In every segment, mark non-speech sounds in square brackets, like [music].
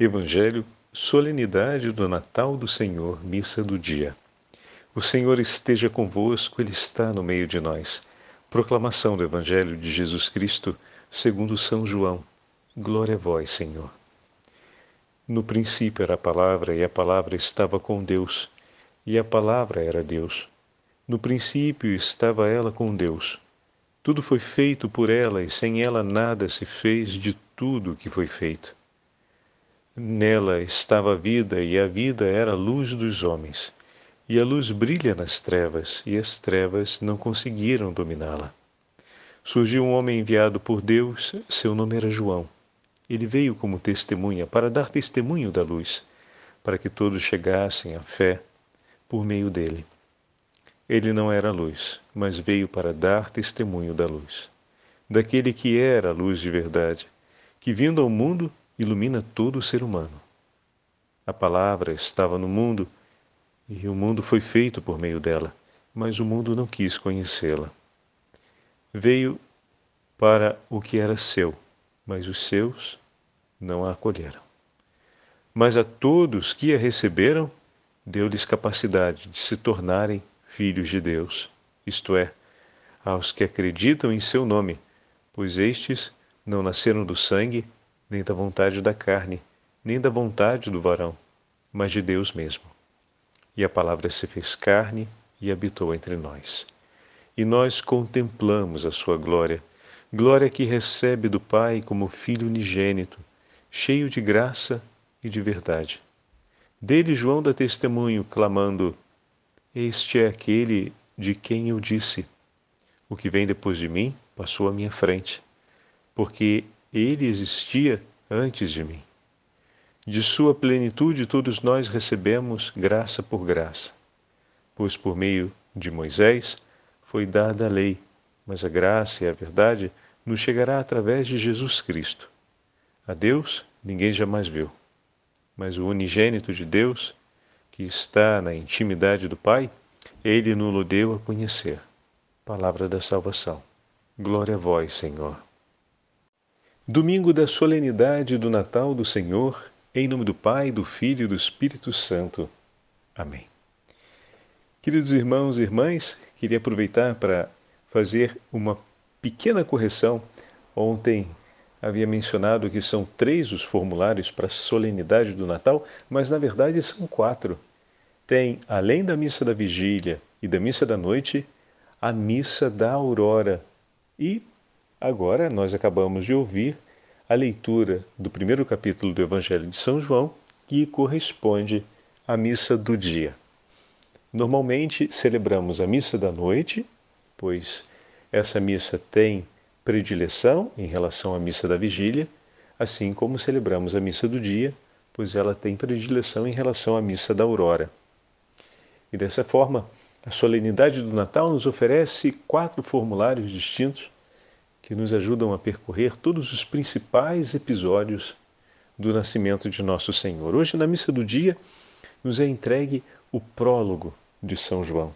Evangelho, solenidade do Natal do Senhor, missa do dia. O Senhor esteja convosco, Ele está no meio de nós. Proclamação do Evangelho de Jesus Cristo, segundo São João. Glória a vós, Senhor. No princípio era a palavra, e a palavra estava com Deus, e a palavra era Deus. No princípio estava ela com Deus. Tudo foi feito por ela, e sem ela nada se fez de tudo que foi feito. Nela estava a vida, e a vida era a luz dos homens. E a luz brilha nas trevas, e as trevas não conseguiram dominá-la. Surgiu um homem enviado por Deus, seu nome era João. Ele veio como testemunha para dar testemunho da luz, para que todos chegassem à fé por meio dele. Ele não era luz, mas veio para dar testemunho da luz, daquele que era a luz de verdade, que vindo ao mundo ilumina todo o ser humano. A palavra estava no mundo e o mundo foi feito por meio dela, mas o mundo não quis conhecê-la. Veio para o que era seu, mas os seus não a acolheram. Mas a todos que a receberam, deu-lhes capacidade de se tornarem filhos de Deus, isto é, aos que acreditam em seu nome, pois estes não nasceram do sangue, nem da vontade da carne, nem da vontade do varão, mas de Deus mesmo. E a palavra se fez carne e habitou entre nós. E nós contemplamos a sua glória, glória que recebe do Pai como Filho unigênito, cheio de graça e de verdade. Dele João dá testemunho, clamando: Este é aquele de quem eu disse: O que vem depois de mim passou à minha frente, porque ele existia antes de mim. De sua plenitude todos nós recebemos graça por graça, pois por meio de Moisés foi dada a lei, mas a graça e a verdade nos chegará através de Jesus Cristo. A Deus ninguém jamais viu, mas o unigênito de Deus, que está na intimidade do Pai, ele nos deu a conhecer. Palavra da salvação. Glória a vós, Senhor. Domingo da solenidade do Natal do Senhor, em nome do Pai, do Filho e do Espírito Santo. Amém. Queridos irmãos e irmãs, queria aproveitar para fazer uma pequena correção. Ontem havia mencionado que são três os formulários para a solenidade do Natal, mas na verdade são quatro. Tem, além da missa da vigília e da missa da noite, a missa da aurora e Agora nós acabamos de ouvir a leitura do primeiro capítulo do Evangelho de São João, que corresponde à missa do dia. Normalmente celebramos a missa da noite, pois essa missa tem predileção em relação à missa da vigília, assim como celebramos a missa do dia, pois ela tem predileção em relação à missa da aurora. E dessa forma, a solenidade do Natal nos oferece quatro formulários distintos que nos ajudam a percorrer todos os principais episódios do nascimento de nosso Senhor. Hoje, na missa do dia, nos é entregue o prólogo de São João.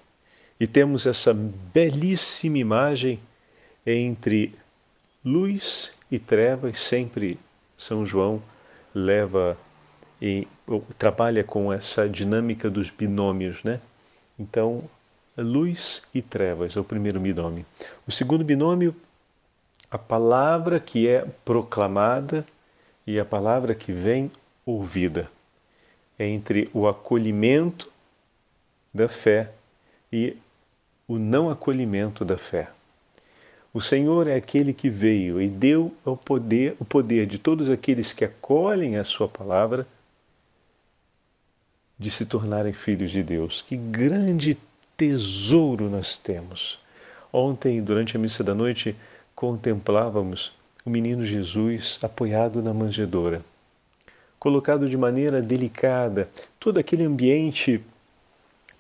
E temos essa belíssima imagem entre luz e trevas, sempre São João leva e trabalha com essa dinâmica dos binômios, né? Então, luz e trevas é o primeiro binômio. O segundo binômio a palavra que é proclamada e a palavra que vem ouvida. É entre o acolhimento da fé e o não acolhimento da fé. O Senhor é aquele que veio e deu o poder, o poder de todos aqueles que acolhem a sua palavra de se tornarem filhos de Deus. Que grande tesouro nós temos. Ontem, durante a missa da noite, contemplávamos o menino Jesus apoiado na manjedoura, colocado de maneira delicada, todo aquele ambiente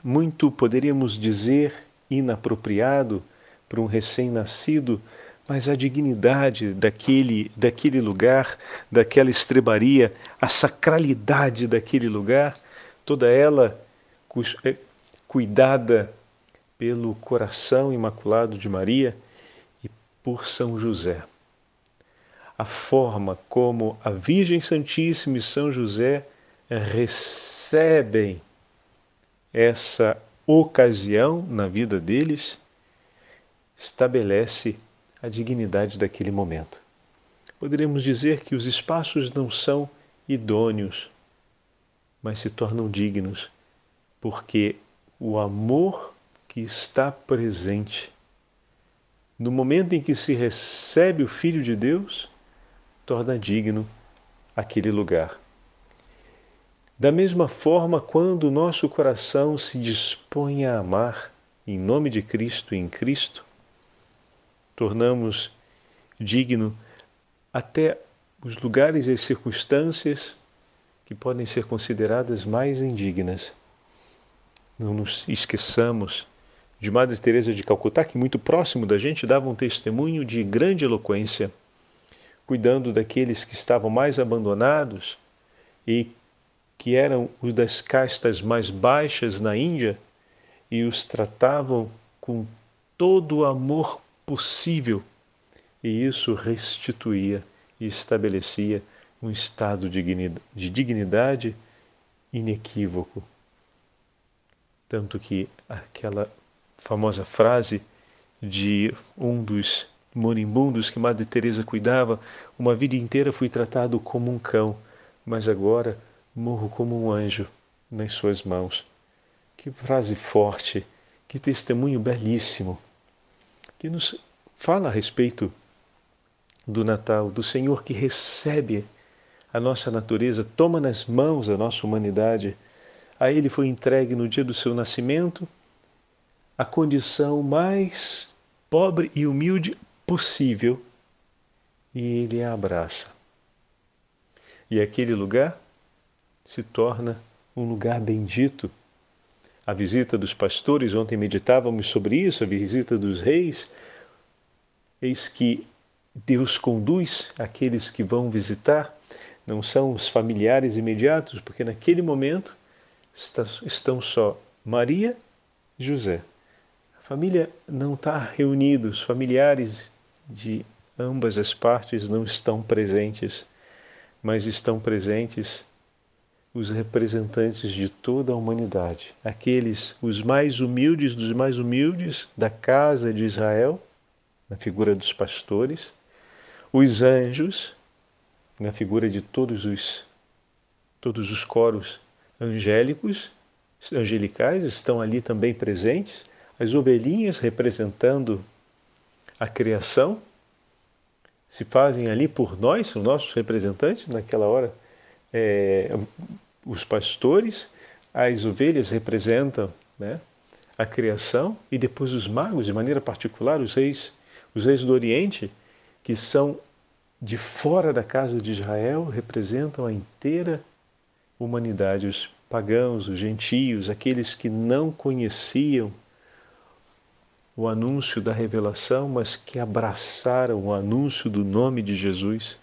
muito, poderíamos dizer, inapropriado para um recém-nascido, mas a dignidade daquele, daquele lugar, daquela estrebaria, a sacralidade daquele lugar, toda ela é, cuidada pelo coração imaculado de Maria por São José. a forma como a Virgem Santíssima e São José recebem essa ocasião na vida deles, estabelece a dignidade daquele momento. Poderíamos dizer que os espaços não são idôneos, mas se tornam dignos, porque o amor que está presente no momento em que se recebe o Filho de Deus, torna digno aquele lugar. Da mesma forma, quando o nosso coração se dispõe a amar em nome de Cristo e em Cristo, tornamos digno até os lugares e as circunstâncias que podem ser consideradas mais indignas. Não nos esqueçamos de Madre Teresa de Calcutá, que muito próximo da gente dava um testemunho de grande eloquência, cuidando daqueles que estavam mais abandonados e que eram os das castas mais baixas na Índia e os tratavam com todo o amor possível, e isso restituía e estabelecia um estado de dignidade inequívoco. Tanto que aquela famosa frase de um dos moribundos que Madre Teresa cuidava, uma vida inteira fui tratado como um cão, mas agora morro como um anjo nas suas mãos. Que frase forte, que testemunho belíssimo, que nos fala a respeito do Natal, do Senhor que recebe a nossa natureza, toma nas mãos a nossa humanidade. A Ele foi entregue no dia do seu nascimento a condição mais pobre e humilde possível e ele a abraça. E aquele lugar se torna um lugar bendito. A visita dos pastores, ontem meditávamos sobre isso, a visita dos reis. Eis que Deus conduz aqueles que vão visitar, não são os familiares imediatos, porque naquele momento estão só Maria e José. Família não está reunida, os familiares de ambas as partes não estão presentes, mas estão presentes os representantes de toda a humanidade, aqueles, os mais humildes dos mais humildes da casa de Israel, na figura dos pastores, os anjos, na figura de todos os todos os coros angélicos, angelicais estão ali também presentes, as ovelhinhas representando a criação se fazem ali por nós, são nossos representantes naquela hora. É, os pastores, as ovelhas representam né, a criação e depois os magos, de maneira particular, os reis, os reis do Oriente, que são de fora da casa de Israel, representam a inteira humanidade, os pagãos, os gentios, aqueles que não conheciam o anúncio da revelação, mas que abraçaram o anúncio do nome de Jesus.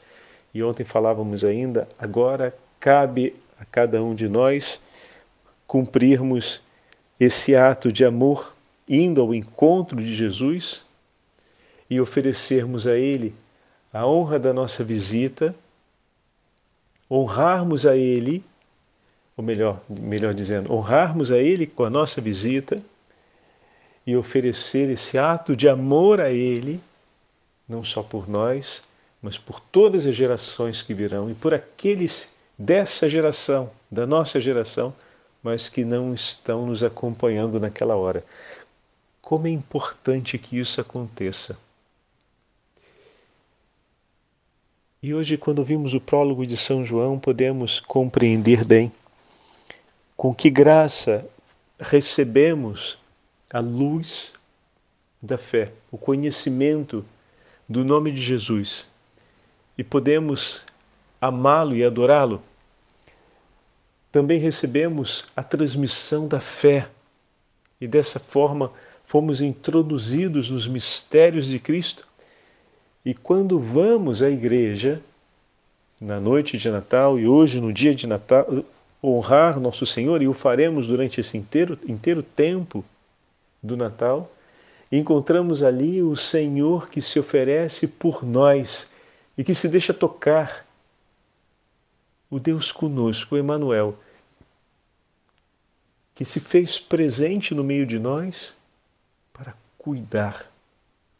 E ontem falávamos ainda, agora cabe a cada um de nós cumprirmos esse ato de amor, indo ao encontro de Jesus e oferecermos a Ele a honra da nossa visita, honrarmos a Ele, ou melhor, melhor dizendo, honrarmos a Ele com a nossa visita e oferecer esse ato de amor a Ele, não só por nós, mas por todas as gerações que virão e por aqueles dessa geração, da nossa geração, mas que não estão nos acompanhando naquela hora. Como é importante que isso aconteça. E hoje, quando vimos o prólogo de São João, podemos compreender bem com que graça recebemos a luz da fé, o conhecimento do nome de Jesus. E podemos amá-lo e adorá-lo, também recebemos a transmissão da fé. E dessa forma fomos introduzidos nos mistérios de Cristo. E quando vamos à igreja, na noite de Natal e hoje no dia de Natal, honrar nosso Senhor, e o faremos durante esse inteiro, inteiro tempo do Natal, encontramos ali o Senhor que se oferece por nós e que se deixa tocar. O Deus conosco, o Emanuel, que se fez presente no meio de nós para cuidar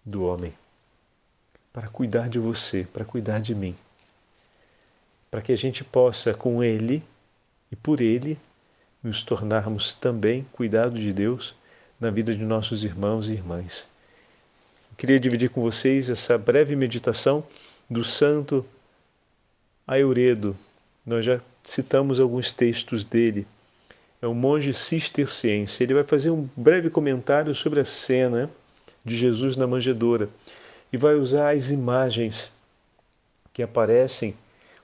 do homem, para cuidar de você, para cuidar de mim, para que a gente possa, com Ele e por Ele, nos tornarmos também cuidado de Deus na vida de nossos irmãos e irmãs. Eu queria dividir com vocês essa breve meditação do santo Aeuredo. Nós já citamos alguns textos dele. É um monge cisterciense. Ele vai fazer um breve comentário sobre a cena de Jesus na manjedoura e vai usar as imagens que aparecem,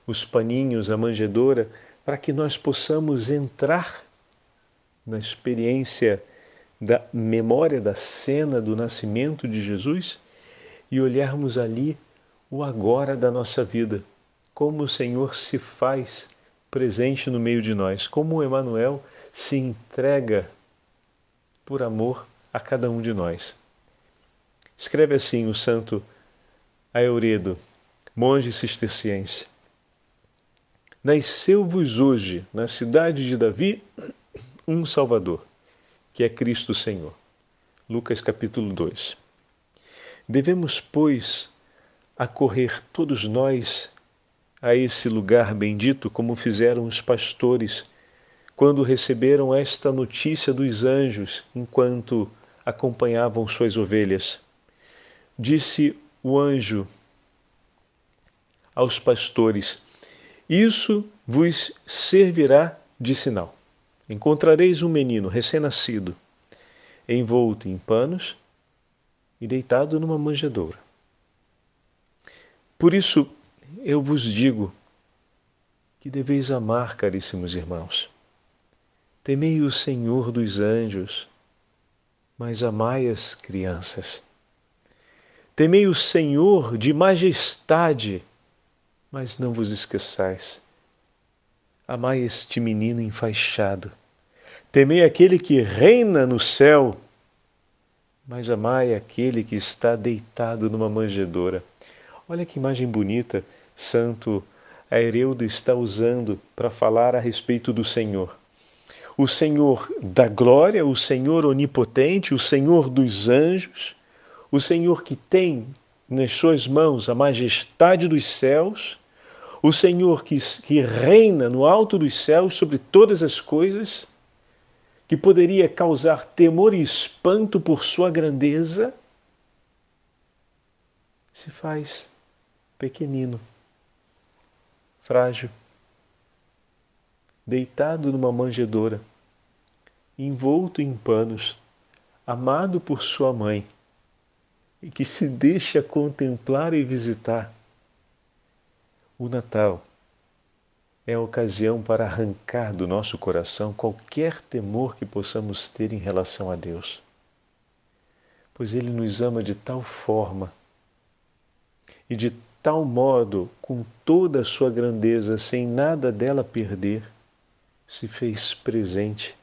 os paninhos, a manjedoura, para que nós possamos entrar na experiência da memória da cena do nascimento de Jesus e olharmos ali o agora da nossa vida, como o Senhor se faz presente no meio de nós, como o Emanuel se entrega por amor a cada um de nós. Escreve assim o santo Aeuredo, monge cisterciense. Nasceu-vos hoje, na cidade de Davi, um Salvador, que é Cristo Senhor. Lucas capítulo 2. Devemos, pois, acorrer todos nós a esse lugar bendito, como fizeram os pastores quando receberam esta notícia dos anjos enquanto acompanhavam suas ovelhas. Disse o anjo aos pastores: Isso vos servirá de sinal. Encontrareis um menino recém-nascido, envolto em panos e deitado numa manjedoura. Por isso eu vos digo que deveis amar, caríssimos irmãos. Temei o Senhor dos anjos, mas amai as crianças. Temei o Senhor de majestade, mas não vos esqueçais Amai este menino enfaixado. Temei aquele que reina no céu, mas amai aquele que está deitado numa manjedoura. Olha que imagem bonita, Santo Aereudo está usando para falar a respeito do Senhor. O Senhor da glória, o Senhor onipotente, o Senhor dos anjos, o Senhor que tem nas suas mãos a majestade dos céus o Senhor que, que reina no alto dos céus sobre todas as coisas, que poderia causar temor e espanto por sua grandeza, se faz pequenino, frágil, deitado numa manjedoura, envolto em panos, amado por sua mãe, e que se deixa contemplar e visitar o Natal é a ocasião para arrancar do nosso coração qualquer temor que possamos ter em relação a Deus. Pois Ele nos ama de tal forma e de tal modo, com toda a sua grandeza, sem nada dela perder, se fez presente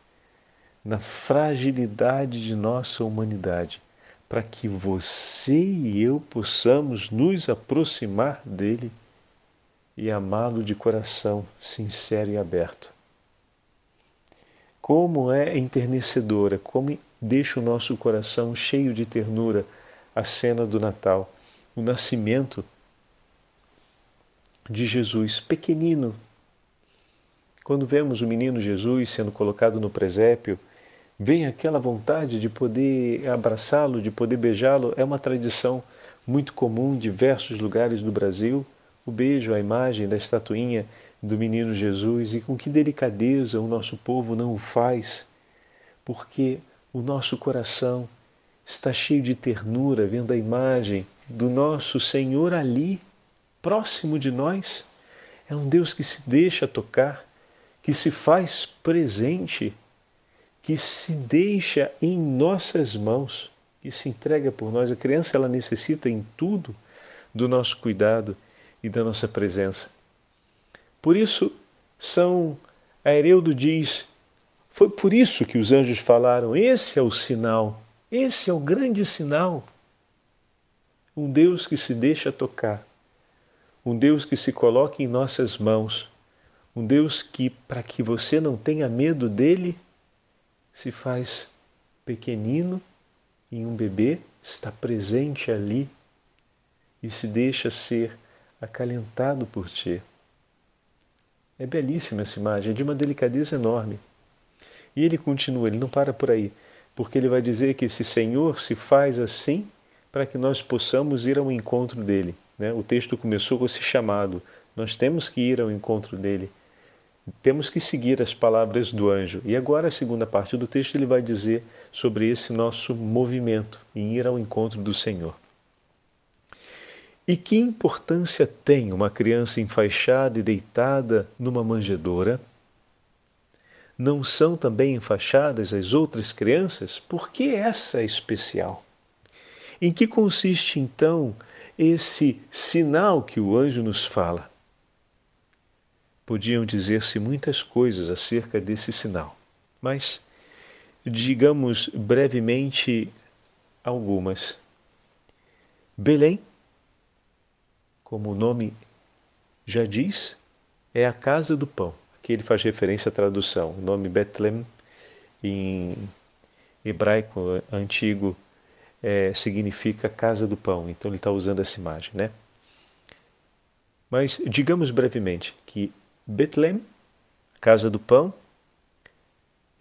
na fragilidade de nossa humanidade, para que você e eu possamos nos aproximar dele e amá-lo de coração sincero e aberto. Como é enternecedora, como deixa o nosso coração cheio de ternura a cena do Natal, o nascimento de Jesus, pequenino. Quando vemos o menino Jesus sendo colocado no presépio, vem aquela vontade de poder abraçá-lo, de poder beijá-lo. É uma tradição muito comum em diversos lugares do Brasil o beijo à imagem da estatuinha do menino Jesus e com que delicadeza o nosso povo não o faz, porque o nosso coração está cheio de ternura vendo a imagem do nosso Senhor ali, próximo de nós. É um Deus que se deixa tocar, que se faz presente, que se deixa em nossas mãos, que se entrega por nós. A criança ela necessita em tudo do nosso cuidado e da nossa presença. Por isso, São Aereudo diz: foi por isso que os anjos falaram: esse é o sinal, esse é o grande sinal. Um Deus que se deixa tocar, um Deus que se coloca em nossas mãos, um Deus que, para que você não tenha medo dele, se faz pequenino em um bebê, está presente ali e se deixa ser acalentado por ti. É belíssima essa imagem, é de uma delicadeza enorme. E ele continua, ele não para por aí, porque ele vai dizer que esse Senhor se faz assim para que nós possamos ir ao encontro dele. Né? O texto começou com esse chamado, nós temos que ir ao encontro dele. Temos que seguir as palavras do anjo. E agora, a segunda parte do texto, ele vai dizer sobre esse nosso movimento em ir ao encontro do Senhor. E que importância tem uma criança enfaixada e deitada numa manjedoura? Não são também enfaixadas as outras crianças? Por que essa é especial? Em que consiste então esse sinal que o anjo nos fala? Podiam dizer-se muitas coisas acerca desse sinal, mas digamos brevemente algumas. Belém, como o nome já diz, é a casa do pão. Aqui ele faz referência à tradução. O nome Bethlehem em hebraico antigo é, significa casa do pão. Então ele está usando essa imagem, né? Mas digamos brevemente que Betlém, casa do pão,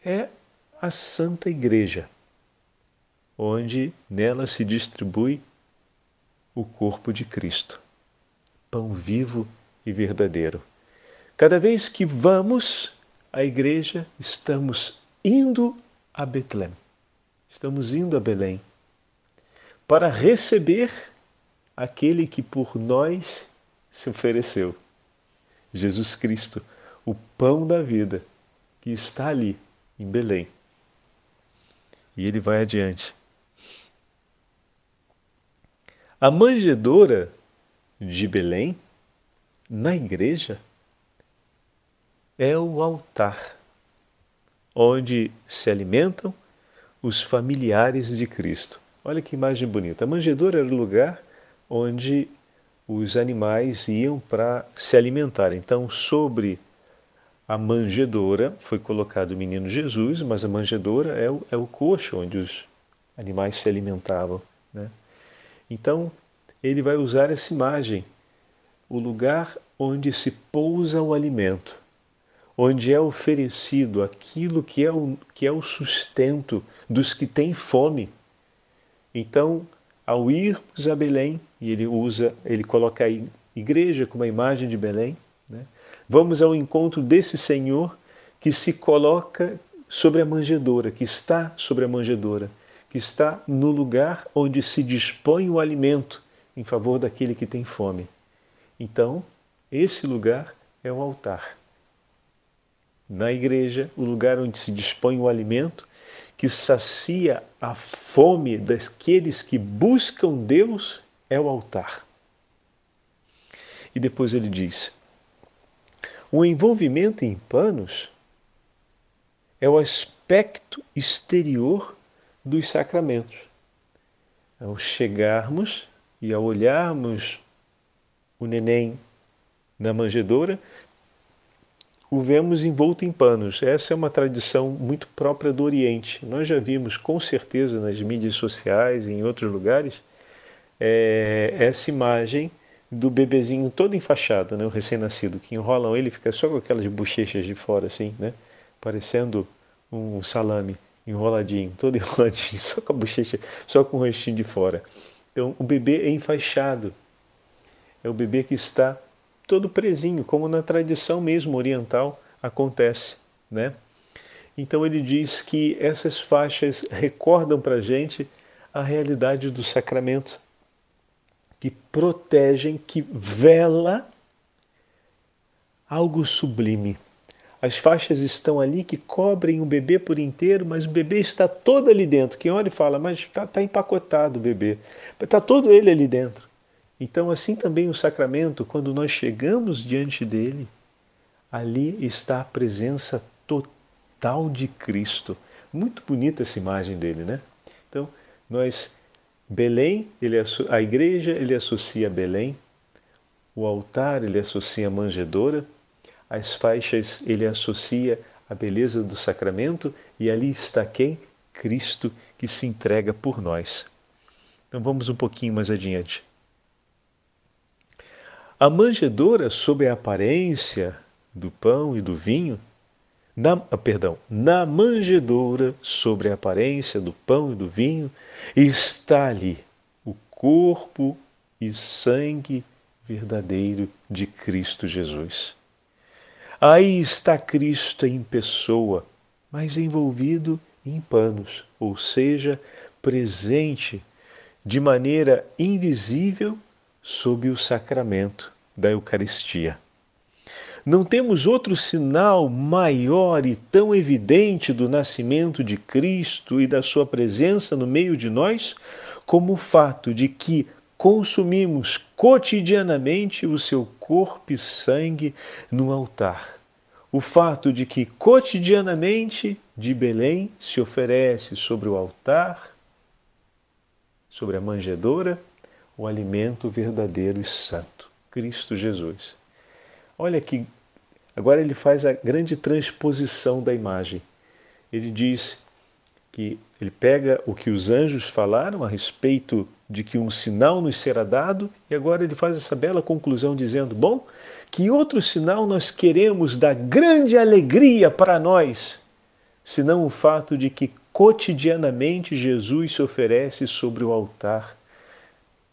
é a Santa Igreja, onde nela se distribui o corpo de Cristo, pão vivo e verdadeiro. Cada vez que vamos à igreja, estamos indo a Betlém, estamos indo a Belém para receber aquele que por nós se ofereceu. Jesus Cristo, o pão da vida, que está ali em Belém. E ele vai adiante. A manjedoura de Belém, na igreja, é o altar, onde se alimentam os familiares de Cristo. Olha que imagem bonita. A manjedoura era o lugar onde os animais iam para se alimentar. Então, sobre a manjedoura foi colocado o menino Jesus, mas a manjedoura é o, é o coxo onde os animais se alimentavam. Né? Então, ele vai usar essa imagem, o lugar onde se pousa o alimento, onde é oferecido aquilo que é o, que é o sustento dos que têm fome. Então, ao irmos a Belém, e ele usa, ele coloca a igreja como a imagem de Belém, né? vamos ao encontro desse Senhor que se coloca sobre a manjedoura, que está sobre a manjedoura, que está no lugar onde se dispõe o alimento em favor daquele que tem fome. Então, esse lugar é o altar. Na igreja, o lugar onde se dispõe o alimento que sacia a fome daqueles que buscam Deus é o altar. E depois ele diz: o envolvimento em panos é o aspecto exterior dos sacramentos. Ao chegarmos e ao olharmos o neném na manjedoura, o vemos envolto em panos. Essa é uma tradição muito própria do Oriente. Nós já vimos com certeza nas mídias sociais e em outros lugares é, essa imagem do bebezinho todo enfaixado, né, o recém-nascido, que enrolam ele fica só com aquelas bochechas de fora assim, né, parecendo um salame enroladinho, todo [laughs] enroladinho, só com a bochecha, só com o rostinho de fora. Então o bebê é enfaixado. É o bebê que está todo presinho, como na tradição mesmo oriental acontece, né? Então ele diz que essas faixas recordam para a gente a realidade do sacramento, que protegem, que vela algo sublime. As faixas estão ali que cobrem o bebê por inteiro, mas o bebê está todo ali dentro. Quem olha e fala, mas está tá empacotado o bebê. Está todo ele ali dentro. Então, assim também o sacramento, quando nós chegamos diante dele, ali está a presença total de Cristo. Muito bonita essa imagem dele, né? Então, nós Belém, ele, a igreja, ele associa Belém, o altar ele associa a manjedoura, as faixas ele associa a beleza do sacramento e ali está quem? Cristo que se entrega por nós. Então vamos um pouquinho mais adiante. A manjedoura, sob a aparência do pão e do vinho, na, ah, perdão, na manjedoura, sobre a aparência do pão e do vinho, está ali o corpo e sangue verdadeiro de Cristo Jesus. Aí está Cristo em pessoa, mas envolvido em panos, ou seja, presente de maneira invisível sob o sacramento da Eucaristia. Não temos outro sinal maior e tão evidente do nascimento de Cristo e da sua presença no meio de nós como o fato de que consumimos cotidianamente o seu corpo e sangue no altar. O fato de que cotidianamente de Belém se oferece sobre o altar, sobre a manjedoura, o alimento verdadeiro e santo, Cristo Jesus. Olha que agora ele faz a grande transposição da imagem. Ele diz que ele pega o que os anjos falaram a respeito de que um sinal nos será dado e agora ele faz essa bela conclusão dizendo: bom, que outro sinal nós queremos dar grande alegria para nós, senão o fato de que cotidianamente Jesus se oferece sobre o altar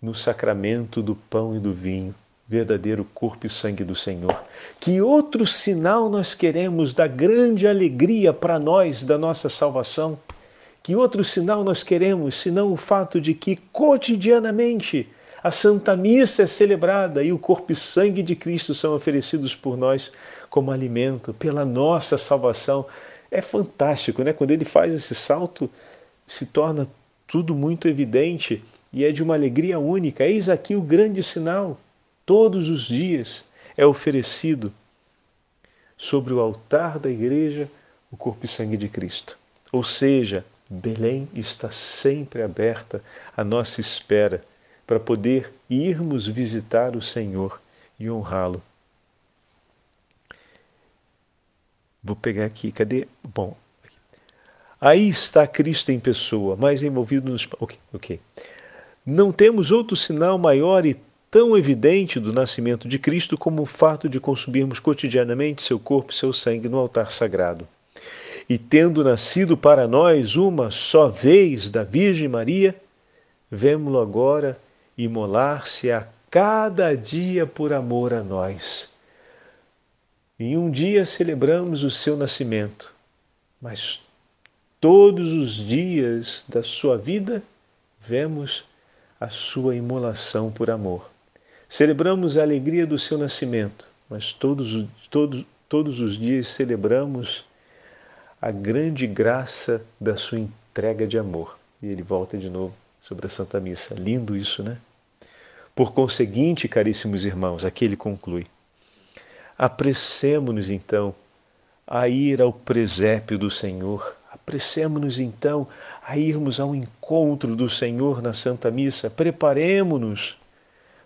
no sacramento do pão e do vinho verdadeiro corpo e sangue do Senhor. Que outro sinal nós queremos da grande alegria para nós da nossa salvação? Que outro sinal nós queremos, senão o fato de que cotidianamente a Santa Missa é celebrada e o corpo e sangue de Cristo são oferecidos por nós como alimento pela nossa salvação? É fantástico, né? Quando ele faz esse salto, se torna tudo muito evidente e é de uma alegria única. Eis aqui o grande sinal todos os dias é oferecido sobre o altar da igreja o corpo e sangue de Cristo. Ou seja, Belém está sempre aberta à nossa espera para poder irmos visitar o Senhor e honrá-lo. Vou pegar aqui, cadê? Bom, aí está Cristo em pessoa, mais envolvido nos. Ok, ok. Não temos outro sinal maior e tão evidente do nascimento de Cristo como o fato de consumirmos cotidianamente seu corpo e seu sangue no altar sagrado. E tendo nascido para nós uma só vez da Virgem Maria, vemo-lo agora imolar-se a cada dia por amor a nós. E um dia celebramos o seu nascimento, mas todos os dias da sua vida vemos a sua imolação por amor. Celebramos a alegria do seu nascimento, mas todos, todos, todos os dias celebramos a grande graça da sua entrega de amor. E ele volta de novo sobre a Santa Missa. Lindo isso, né? Por conseguinte, caríssimos irmãos, aqui ele conclui: apressemo-nos então a ir ao presépio do Senhor, apressemo-nos então a irmos ao encontro do Senhor na Santa Missa, preparemo-nos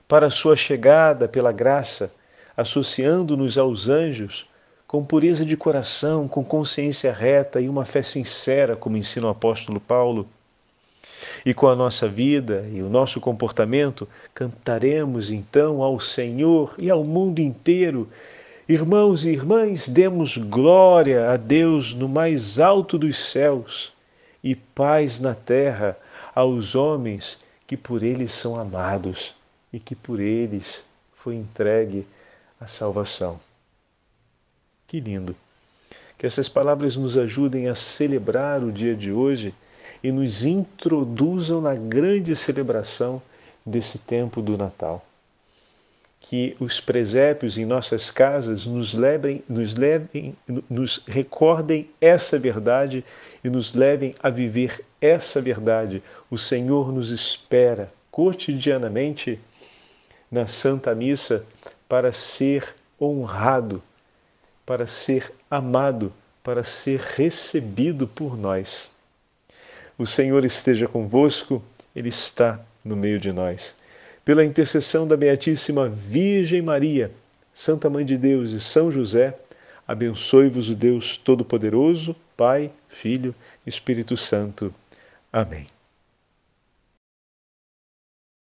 para a sua chegada pela graça, associando-nos aos anjos com pureza de coração, com consciência reta e uma fé sincera, como ensina o apóstolo Paulo. E com a nossa vida e o nosso comportamento, cantaremos então ao Senhor e ao mundo inteiro. Irmãos e irmãs, demos glória a Deus no mais alto dos céus e paz na terra aos homens que por Ele são amados e que por eles foi entregue a salvação. Que lindo! Que essas palavras nos ajudem a celebrar o dia de hoje e nos introduzam na grande celebração desse tempo do Natal. Que os presépios em nossas casas nos levem, nos levem, nos recordem essa verdade e nos levem a viver essa verdade. O Senhor nos espera cotidianamente na Santa Missa para ser honrado, para ser amado, para ser recebido por nós. O Senhor esteja convosco, Ele está no meio de nós. pela intercessão da Beatíssima Virgem Maria, Santa Mãe de Deus e São José, abençoe-vos o Deus Todo-Poderoso, Pai, Filho Espírito Santo. Amém.